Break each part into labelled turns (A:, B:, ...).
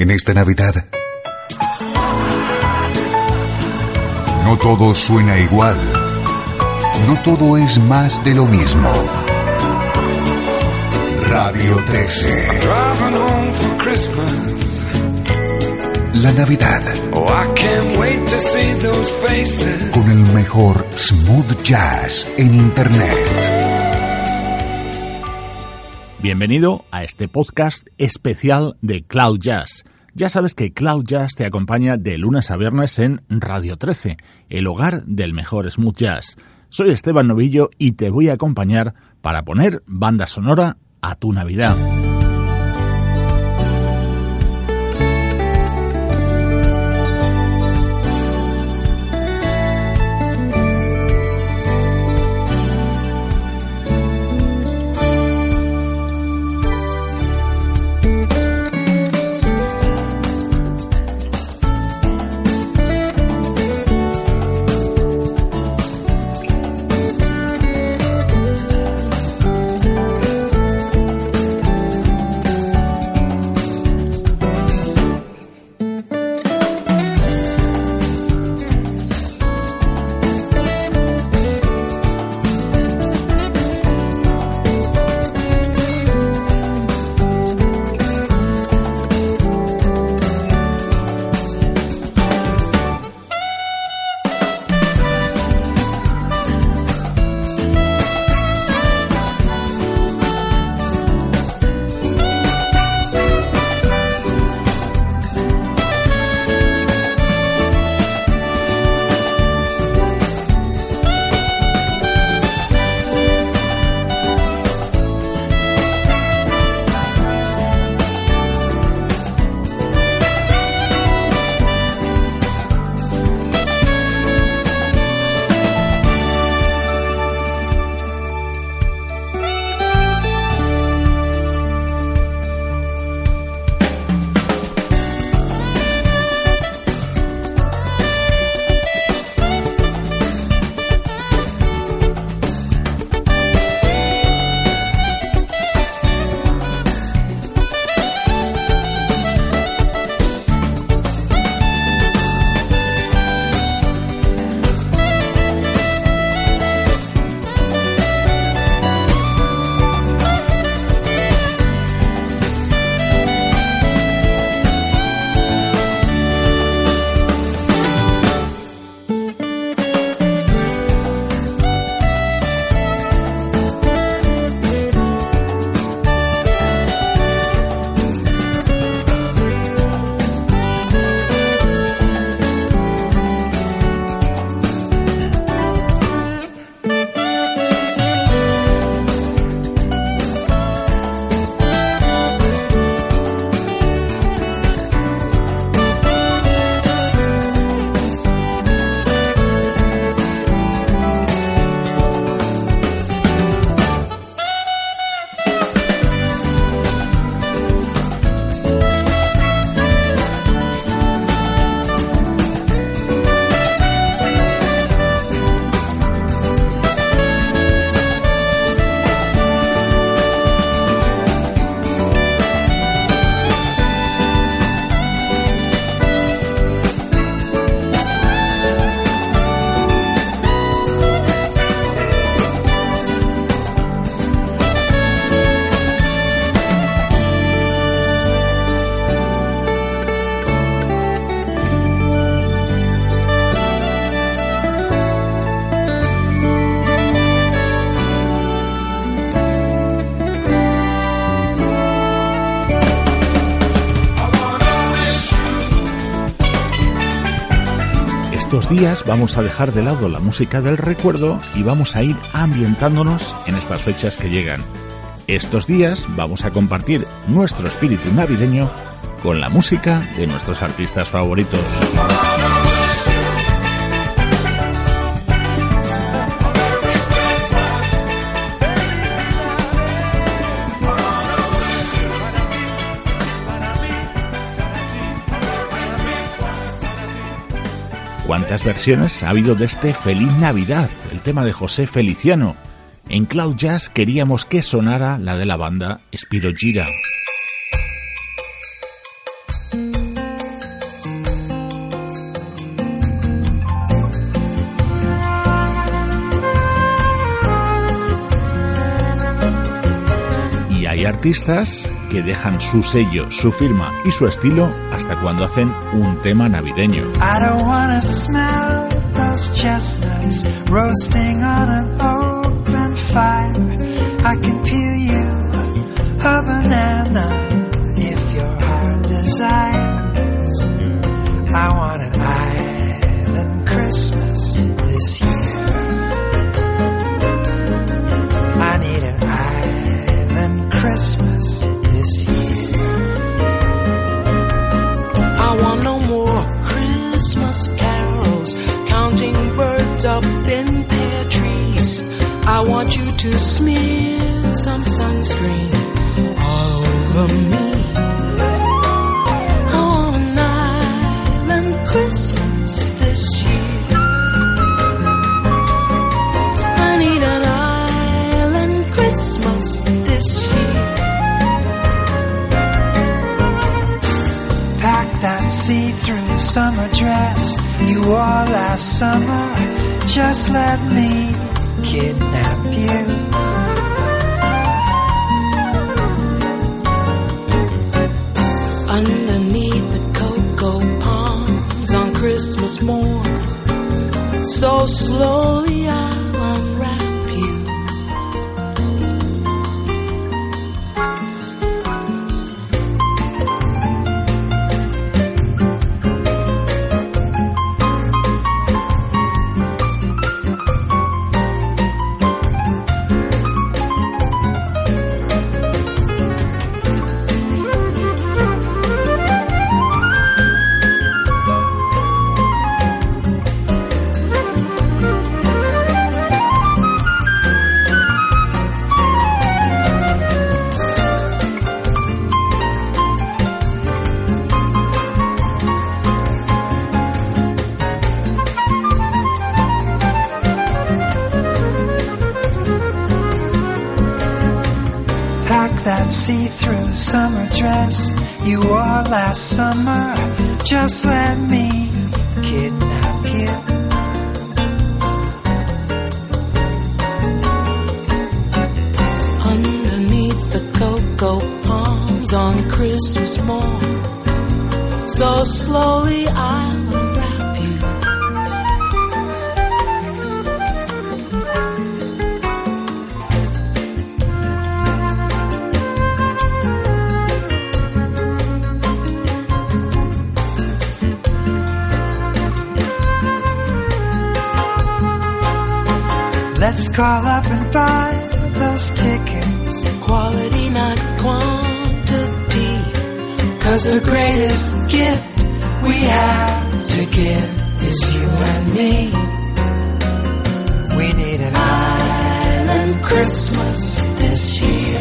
A: En esta Navidad, no todo suena igual. No todo es más de lo mismo. Radio 13. La Navidad. Con el mejor smooth jazz en Internet.
B: Bienvenido a este podcast especial de Cloud Jazz. Ya sabes que Cloud Jazz te acompaña de lunes a viernes en Radio 13, el hogar del mejor smooth jazz. Soy Esteban Novillo y te voy a acompañar para poner banda sonora a tu Navidad. Vamos a dejar de lado la música del recuerdo y vamos a ir ambientándonos en estas fechas que llegan. Estos días vamos a compartir nuestro espíritu navideño con la música de nuestros artistas favoritos. cuántas versiones ha habido de este Feliz Navidad, el tema de José Feliciano. En Cloud Jazz queríamos que sonara la de la banda Spiro Gira. Y hay artistas que dejan su sello, su firma y su estilo hasta cuando hacen un tema navideño.
C: To smear some sunscreen
D: Pack that see-through summer dress you wore last summer. Just let me kidnap you.
C: Underneath the cocoa palms on Christmas morn. So slowly I'll
D: Let's call up and buy those tickets.
C: Quality, not quantity.
D: Cause the greatest gift we have to give is you and me. We need an island Christmas this year.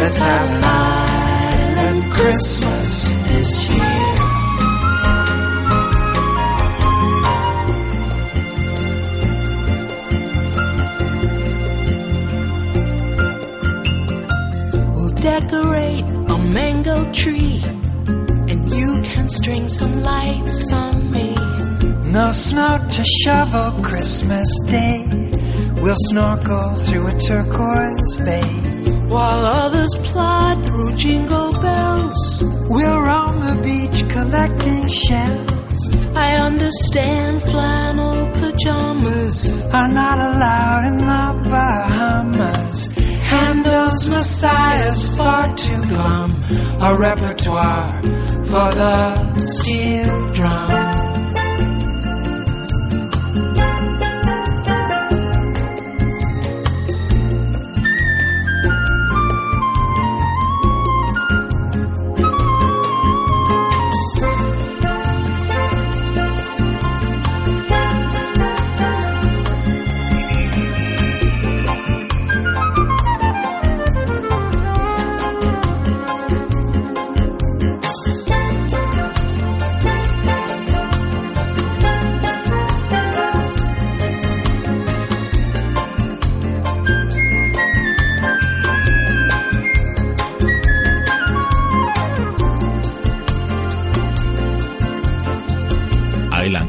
D: Let's have an island Christmas this year.
C: Decorate a mango tree. And you can string some lights on me.
D: No snow to shovel Christmas Day. We'll snorkel through a turquoise bay.
C: While others plod through jingle bells.
D: We'll roam the beach collecting shells.
C: I understand flannel pajamas.
D: Are not allowed in the Bahamas. Handel's Messiah's far too glum. A repertoire for the steel drum.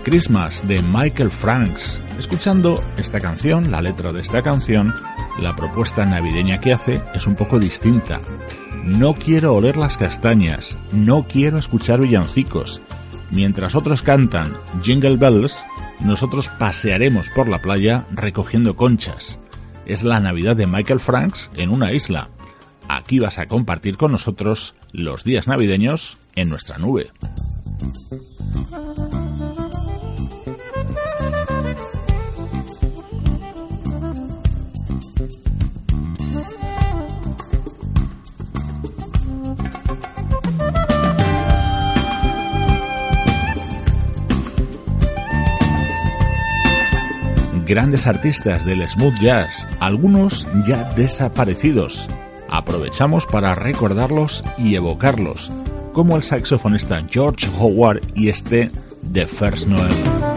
B: Christmas de Michael Franks. Escuchando esta canción, la letra de esta canción, la propuesta navideña que hace es un poco distinta. No quiero oler las castañas, no quiero escuchar villancicos. Mientras otros cantan Jingle Bells, nosotros pasearemos por la playa recogiendo conchas. Es la Navidad de Michael Franks en una isla. Aquí vas a compartir con nosotros los días navideños en nuestra nube. Grandes artistas del smooth jazz, algunos ya desaparecidos. Aprovechamos para recordarlos y evocarlos, como el saxofonista George Howard y este The First Noel.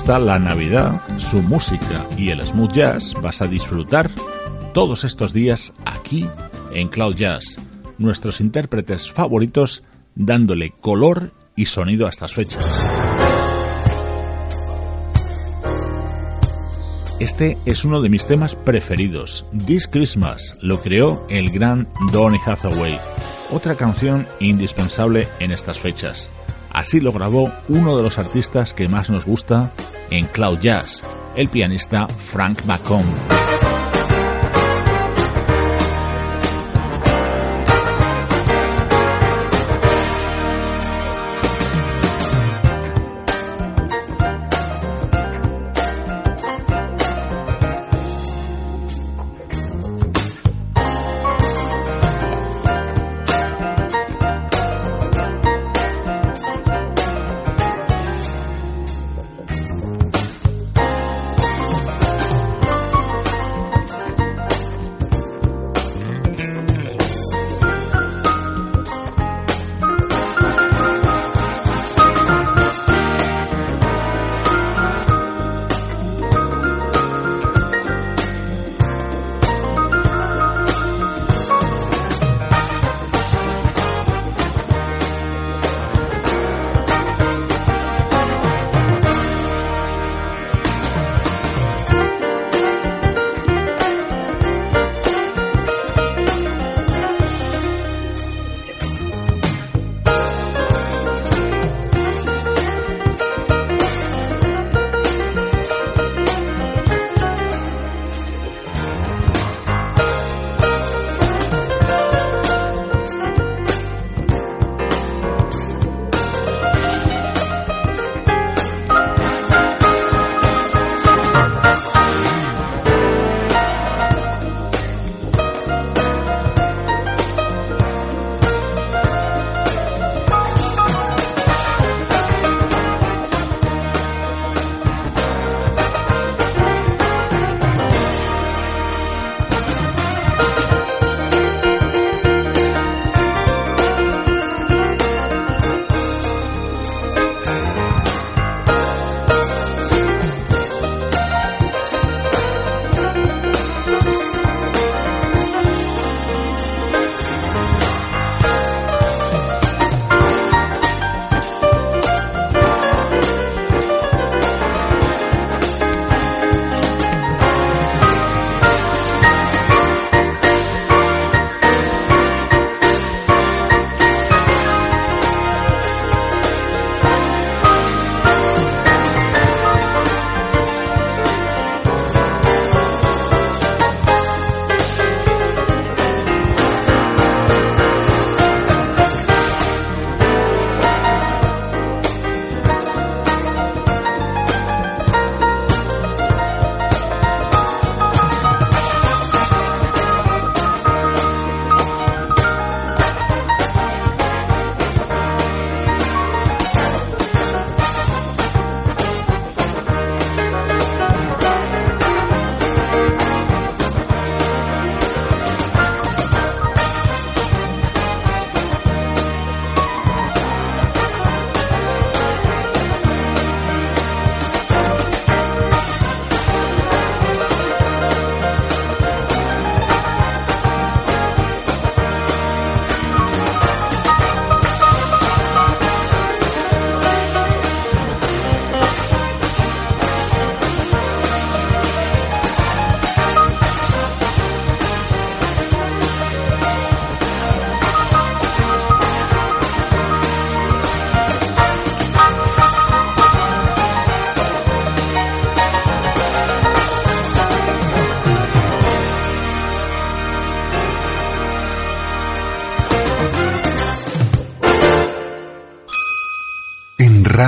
B: Gusta la Navidad, su música y el smooth jazz, vas a disfrutar todos estos días aquí en Cloud Jazz, nuestros intérpretes favoritos dándole color y sonido a estas fechas. Este es uno de mis temas preferidos. This Christmas lo creó el gran Donny Hathaway, otra canción indispensable en estas fechas. Así lo grabó uno de los artistas que más nos gusta en Cloud Jazz, el pianista Frank McComb.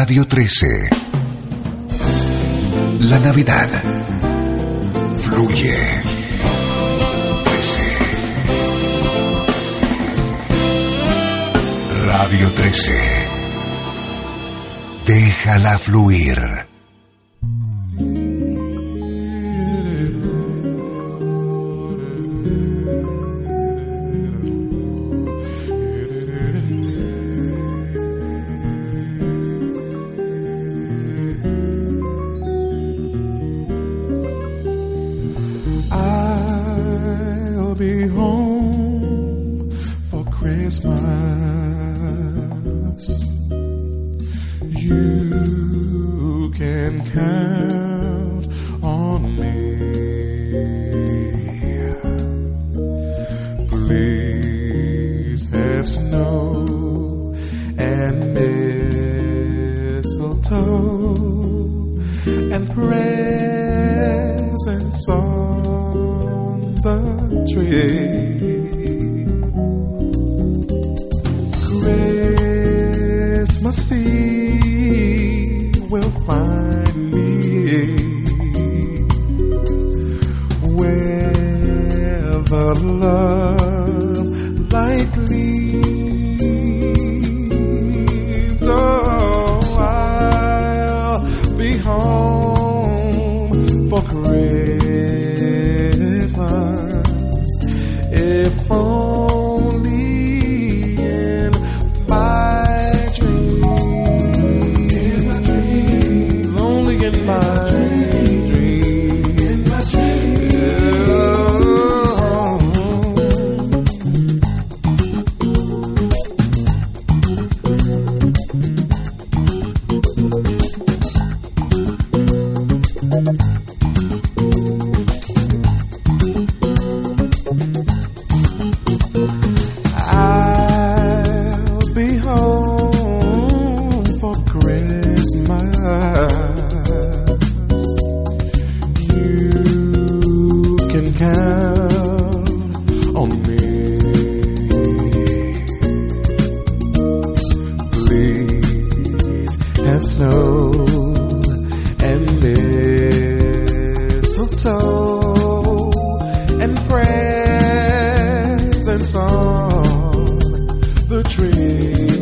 A: Radio 13. La Navidad fluye. 13. Radio 13. Déjala fluir.
E: Count on me. Please have snow and mistletoe and presents on the tree. Love on the tree.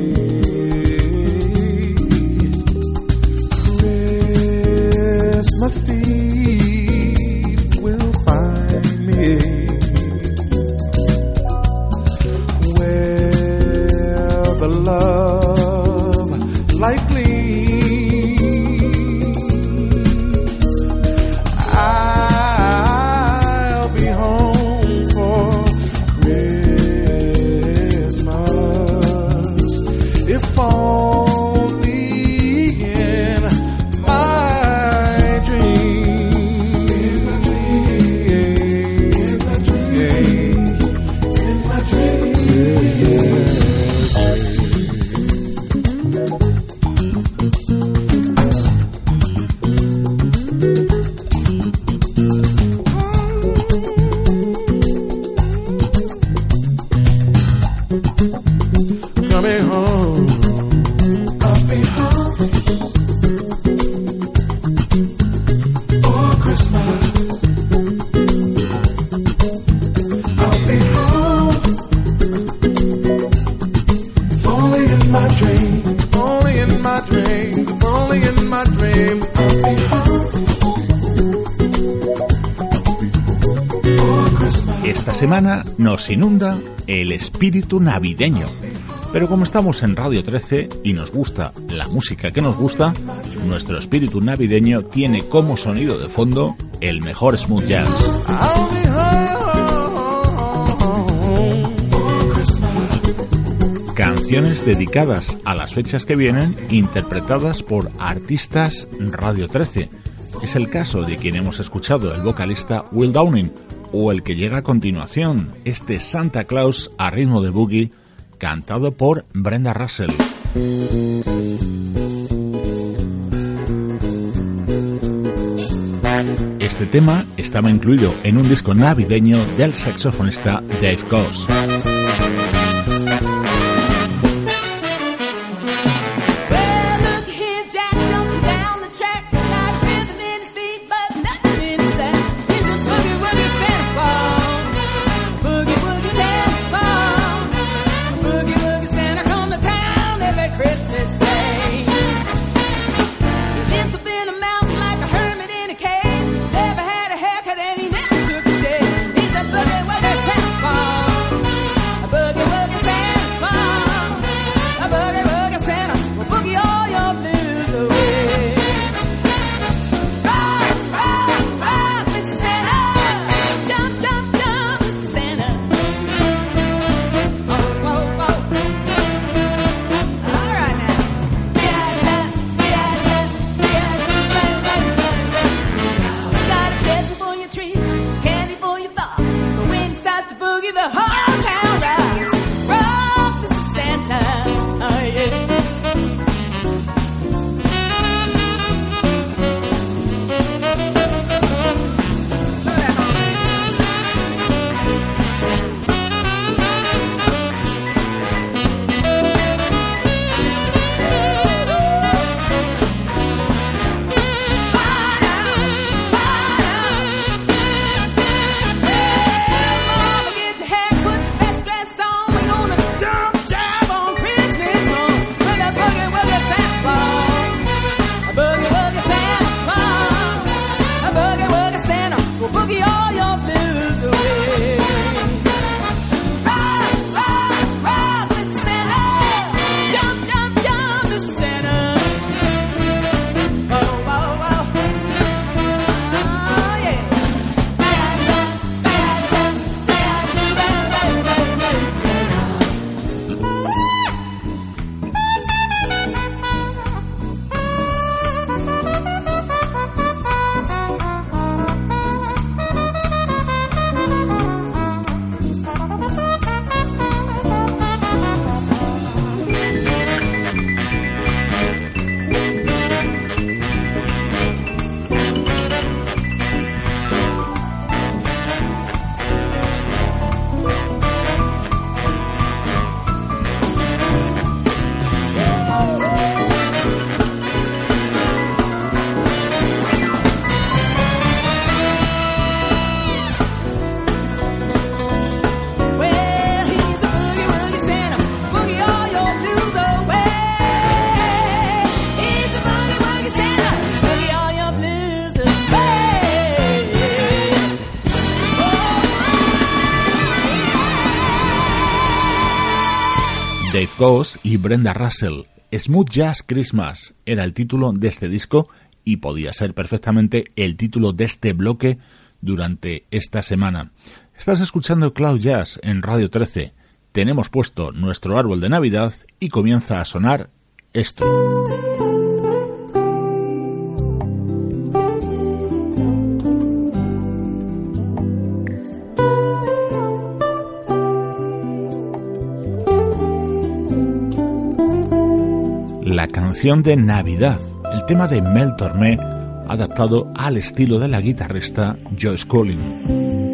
B: Inunda el espíritu navideño. Pero como estamos en Radio 13 y nos gusta la música que nos gusta, nuestro espíritu navideño tiene como sonido de fondo el mejor smooth jazz. Canciones dedicadas a las fechas que vienen, interpretadas por artistas Radio 13. Es el caso de quien hemos escuchado, el vocalista Will Downing, o el que llega a continuación, este Santa Claus a ritmo de boogie, cantado por Brenda Russell. Este tema estaba incluido en un disco navideño del saxofonista Dave Coase. Y Brenda Russell. Smooth Jazz Christmas era el título de este disco y podía ser perfectamente el título de este bloque durante esta semana. Estás escuchando Cloud Jazz en Radio 13. Tenemos puesto nuestro árbol de Navidad y comienza a sonar esto. De Navidad, el tema de Mel Tormé, adaptado al estilo de la guitarrista Joyce Collin.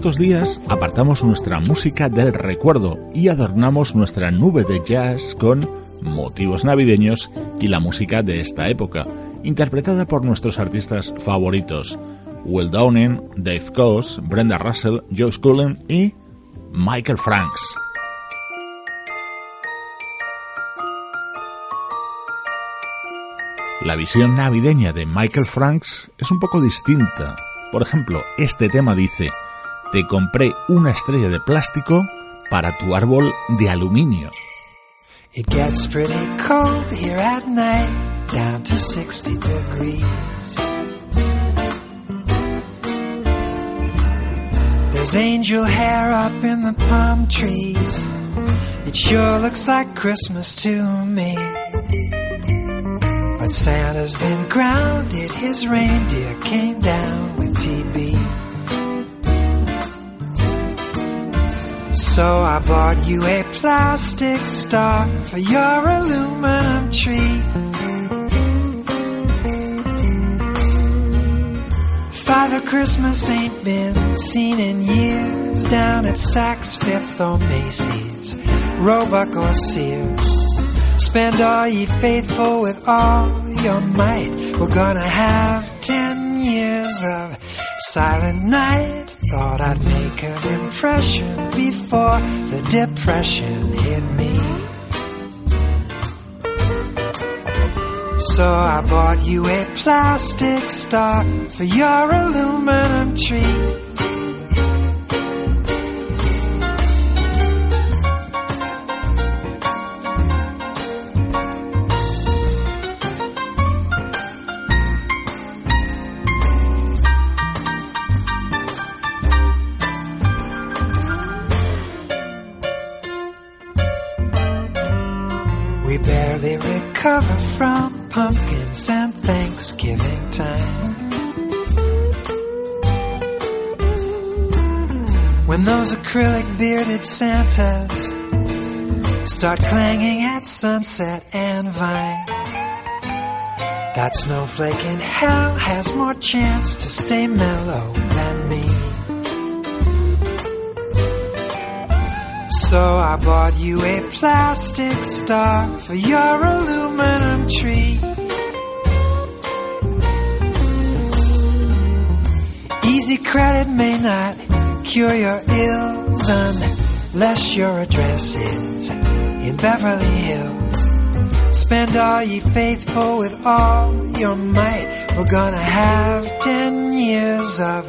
B: Estos días apartamos nuestra música del recuerdo y adornamos nuestra nube de jazz con motivos navideños y la música de esta época, interpretada por nuestros artistas favoritos, Will Downing, Dave Coase, Brenda Russell, Joe Cullen y Michael Franks. La visión navideña de Michael Franks es un poco distinta. Por ejemplo, este tema dice, te compré una estrella de plástico para tu árbol de aluminio.
D: It gets pretty cold here at night, down to 60 degrees. There's angel hair up in the palm trees. It sure looks like Christmas to me. But Santa's been grounded, his reindeer came down with TB. So I bought you a plastic star for your aluminum tree. Father Christmas ain't been seen in years down at Saks Fifth or Macy's, Roebuck or Sears. Spend all ye faithful with all your might. We're gonna have ten years of silent night. Thought I'd make an impression before the depression hit me. So I bought you a plastic star for your aluminum tree. Acrylic bearded Santas start clanging at sunset and vine. That snowflake in hell has more chance to stay mellow than me. So I bought you a plastic star for your aluminum tree. Easy credit may not cure your ills unless your address is in Beverly Hills. Spend all ye faithful with all your might. We're gonna have ten years of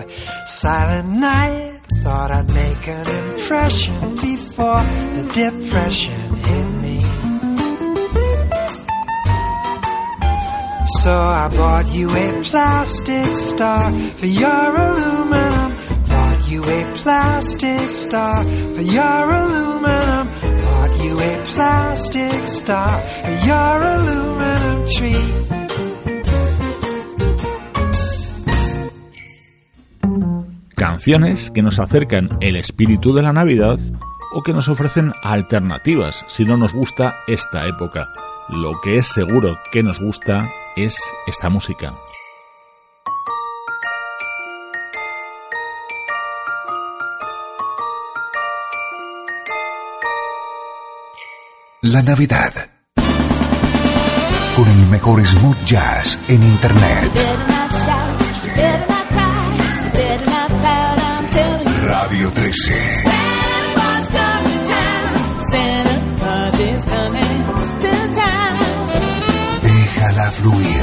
D: silent night. Thought I'd make an impression before the depression hit me. So I bought you a plastic star for your aluminum.
B: Canciones que nos acercan el espíritu de la Navidad o que nos ofrecen alternativas si no nos gusta esta época. Lo que es seguro que nos gusta es esta música.
A: La Navidad. Con el mejor smooth jazz en Internet.
F: Better not shout, you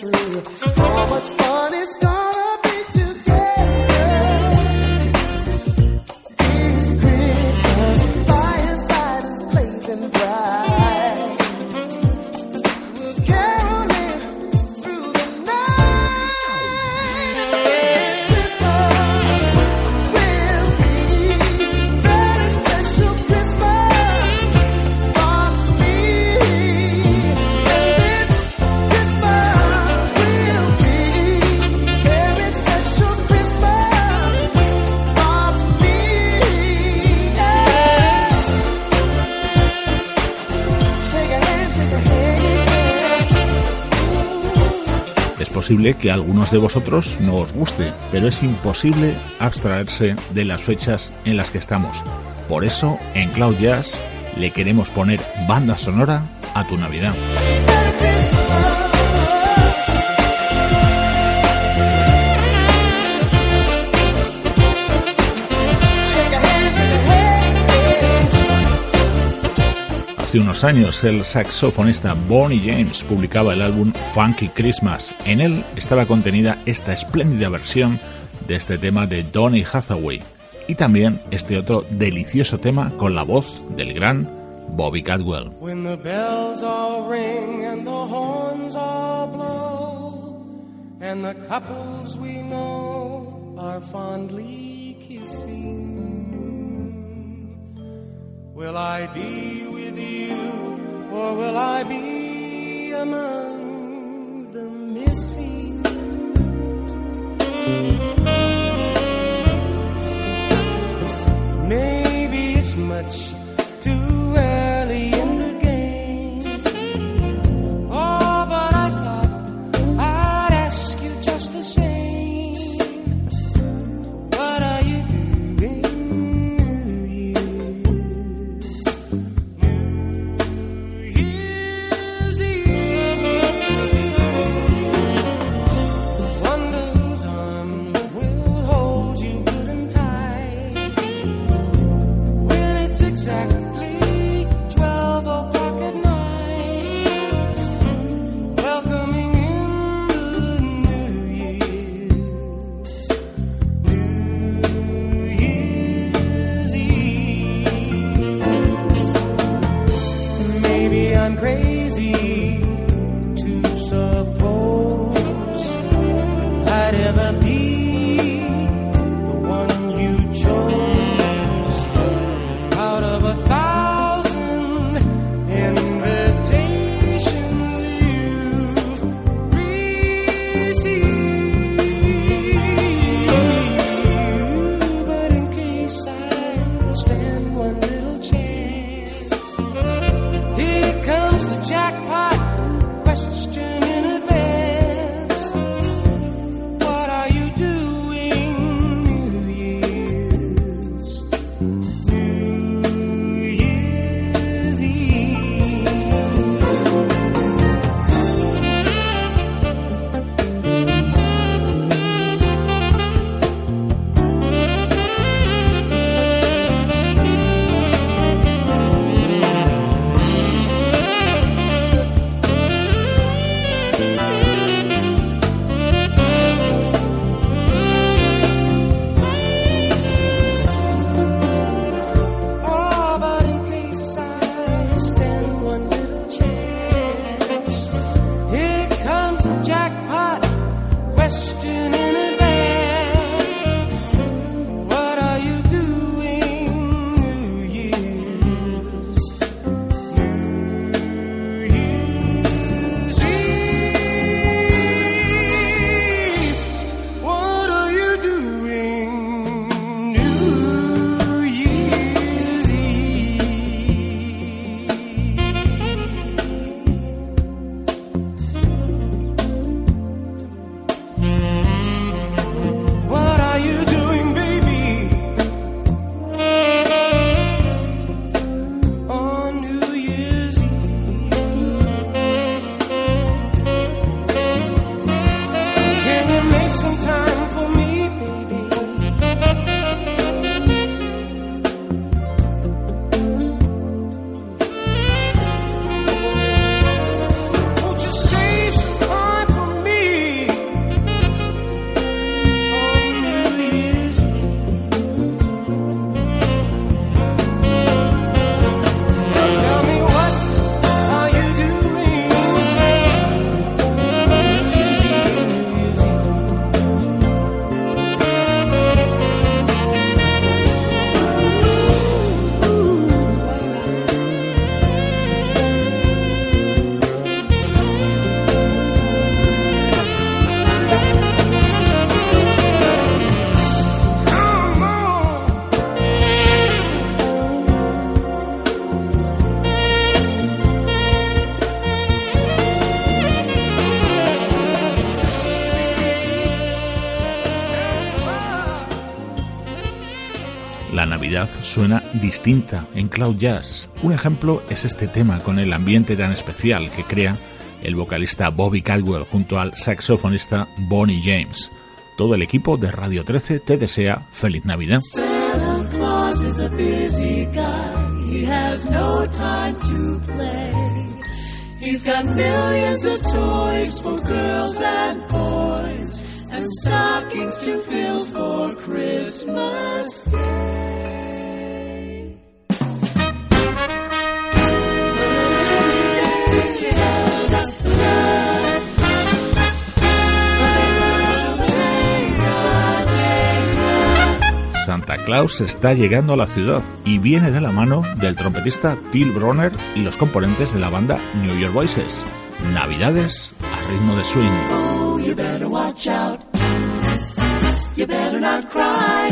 G: How much fun is
H: gone. Posible que algunos de vosotros no os guste, pero es imposible abstraerse de las fechas en las que estamos. Por eso, en Cloud Jazz le queremos poner banda sonora a tu Navidad. Hace unos años el saxofonista Bonnie James publicaba el álbum Funky Christmas. En él estaba contenida esta espléndida versión de este tema de Donny Hathaway y también este otro delicioso tema con la voz del gran Bobby Cadwell.
I: Will I be with you or will I be among the missing?
B: Suena distinta en Cloud Jazz. Un ejemplo es este tema con el ambiente tan especial que crea el vocalista Bobby Caldwell junto al saxofonista Bonnie James. Todo el equipo de Radio 13 te desea feliz Navidad.
C: He's got millions of toys for girls and boys and stockings to fill for Christmas Day.
B: Santa Claus está llegando a la ciudad y viene de la mano del trompetista Phil Bronner y los componentes de la banda New York Voices. Navidades a ritmo de swing.
C: Oh, you better watch out. You better not cry.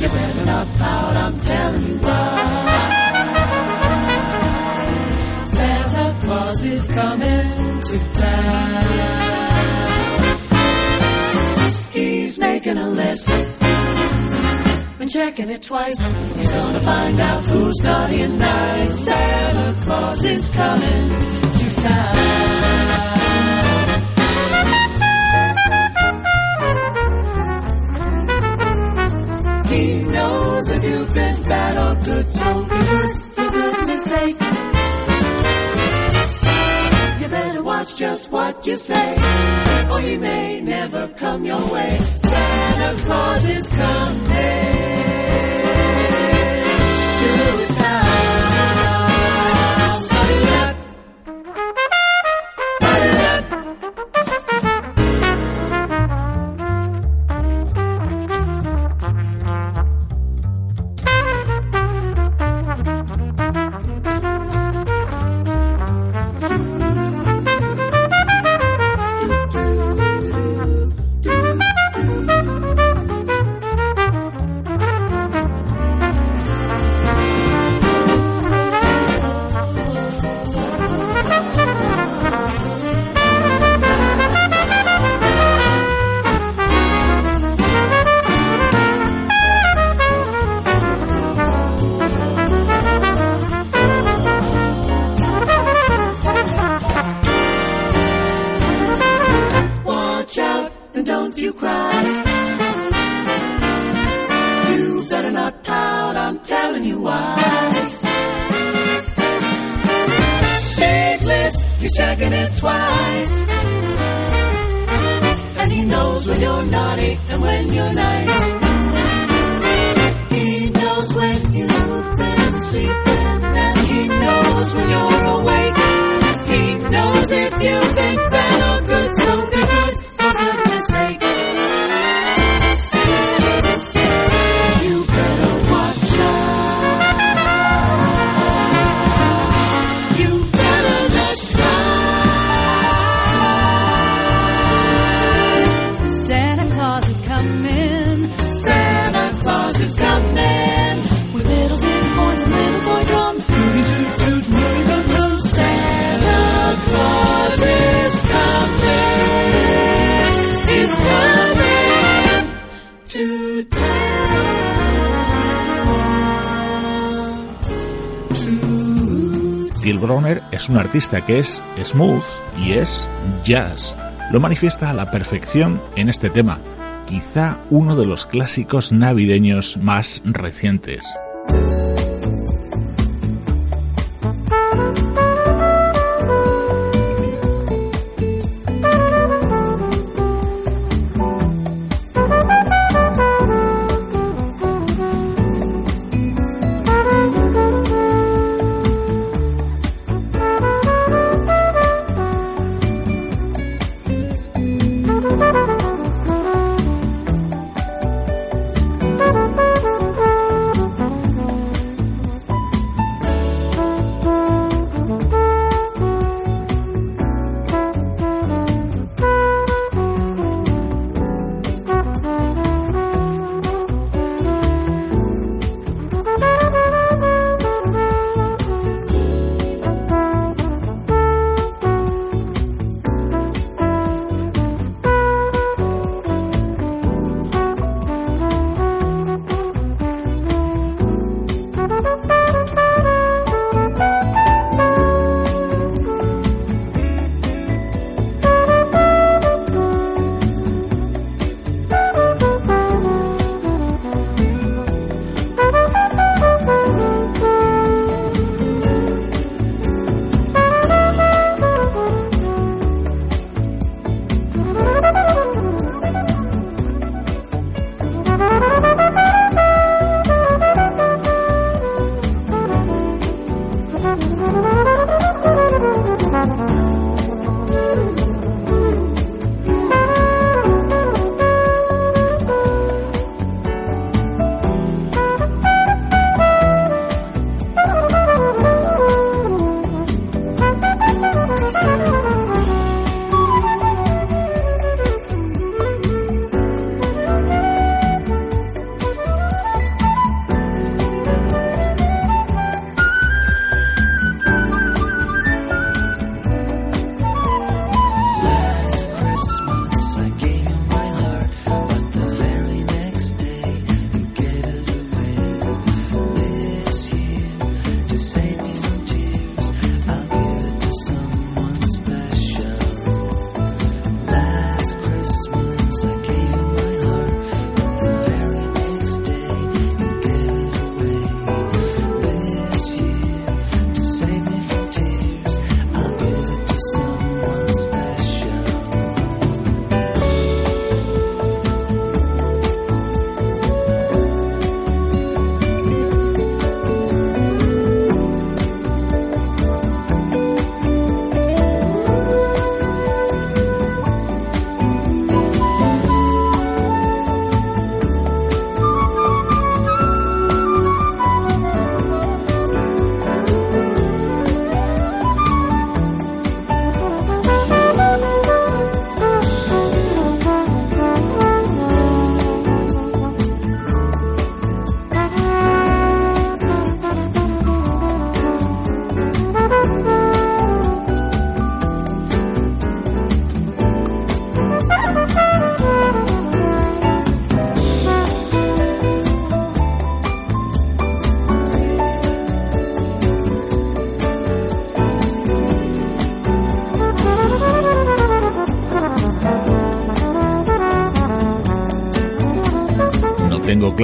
C: You better not pout, I'm telling you why. Santa Claus is coming to town. He's making a list. Checking it twice. He's gonna find out who's naughty and nice. Santa Claus is coming to town. He knows if you've been bad or good, so be good for goodness sake. You better watch just what you say, or he may never come your way. Santa Claus is coming
B: Bronner es un artista que es smooth y es jazz. Lo manifiesta a la perfección en este tema, quizá uno de los clásicos navideños más recientes.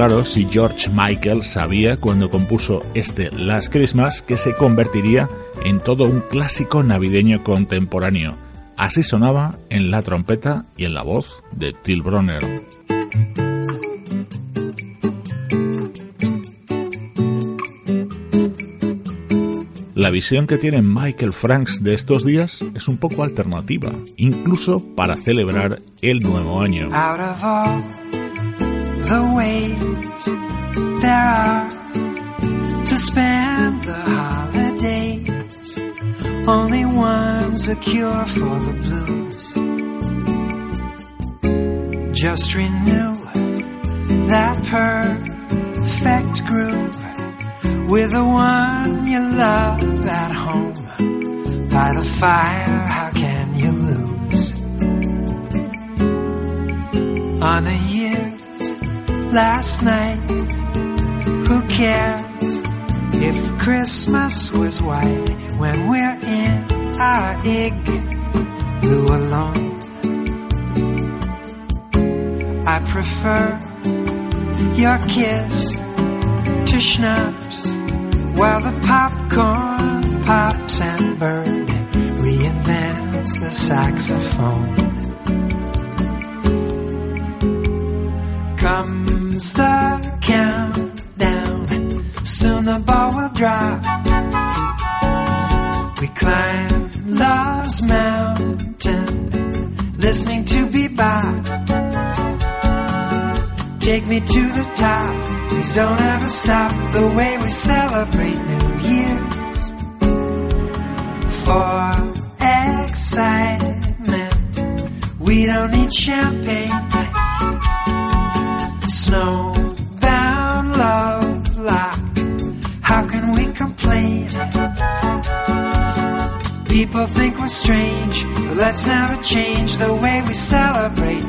B: Claro si George Michael sabía cuando compuso este Last Christmas que se convertiría en todo un clásico navideño contemporáneo. Así sonaba en la trompeta y en la voz de Till Bronner. La visión que tiene Michael Franks de estos días es un poco alternativa, incluso para celebrar el nuevo año.
D: The ways there are to spend the holidays, only one's a cure for the blues. Just renew that perfect groove with the one you love at home. By the fire, how can you lose? On year's last night, who cares if Christmas was white when we're in our igloo alone? I prefer your kiss to schnapps while the popcorn pops and Bird reinvents the saxophone. Comes the countdown, soon the ball will drop. We climb Love's Mountain, listening to bebop. Take me to the top. Please don't ever stop the way we celebrate New Year's. For excitement, we don't need champagne. Think we're strange, but let's never change the way we celebrate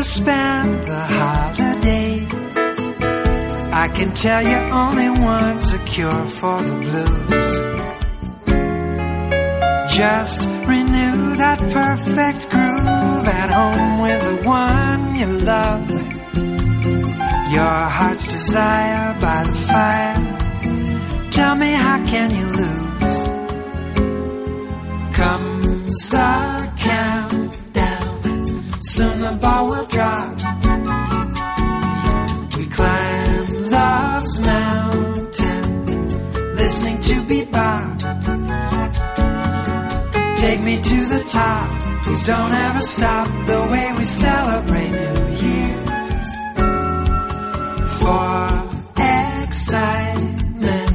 D: to spend the holiday, I can tell you only one's a cure for the blues. Just renew that perfect groove at home with the one you love. Your heart's desire by the fire. Tell me, how can you lose? Comes the countdown. Soon the ball will drop. We climb love's mountain, listening to bebop. Take me to the top. Please don't ever stop the way we celebrate New Year's. For excitement,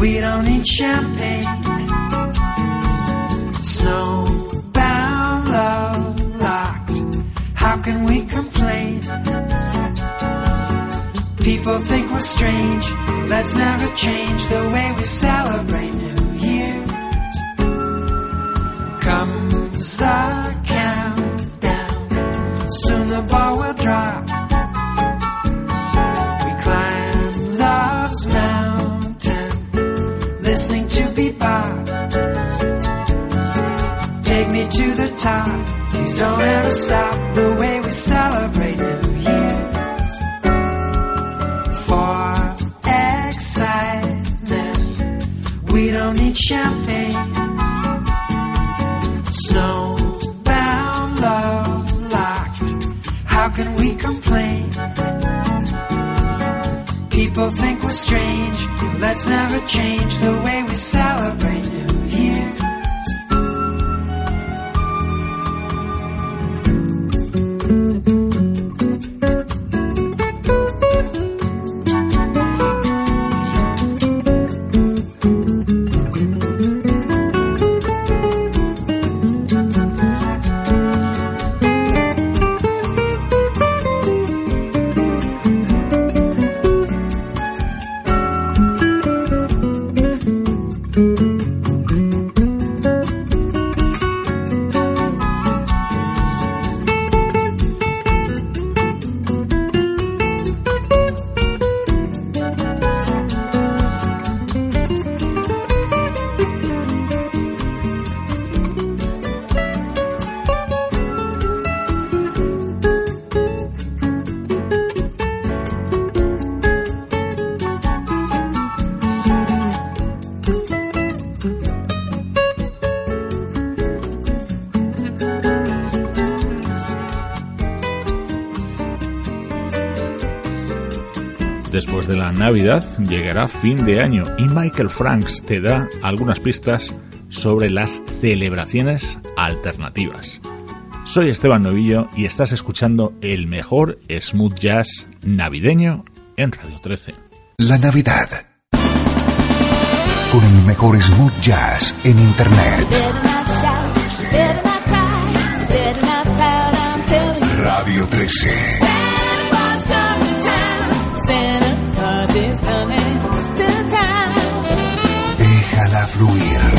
D: we don't need champagne. Snowbound can we complain? People think we're strange. Let's never change the way we celebrate New Year's. Comes the countdown. Soon the ball will drop. We climb love's mountain, listening to bebop. Take me to the top. Please don't ever stop the way we celebrate New Year's. For excitement, we don't need champagne. Snowbound love locked. How can we complain? People think we're strange. Let's never change the way we celebrate New
B: llegará fin de año y Michael Franks te da algunas pistas sobre las celebraciones alternativas. Soy Esteban Novillo y estás escuchando el mejor smooth jazz navideño en Radio 13.
A: La Navidad. Con el mejor smooth jazz en Internet. Radio 13.
J: Déjala fluir.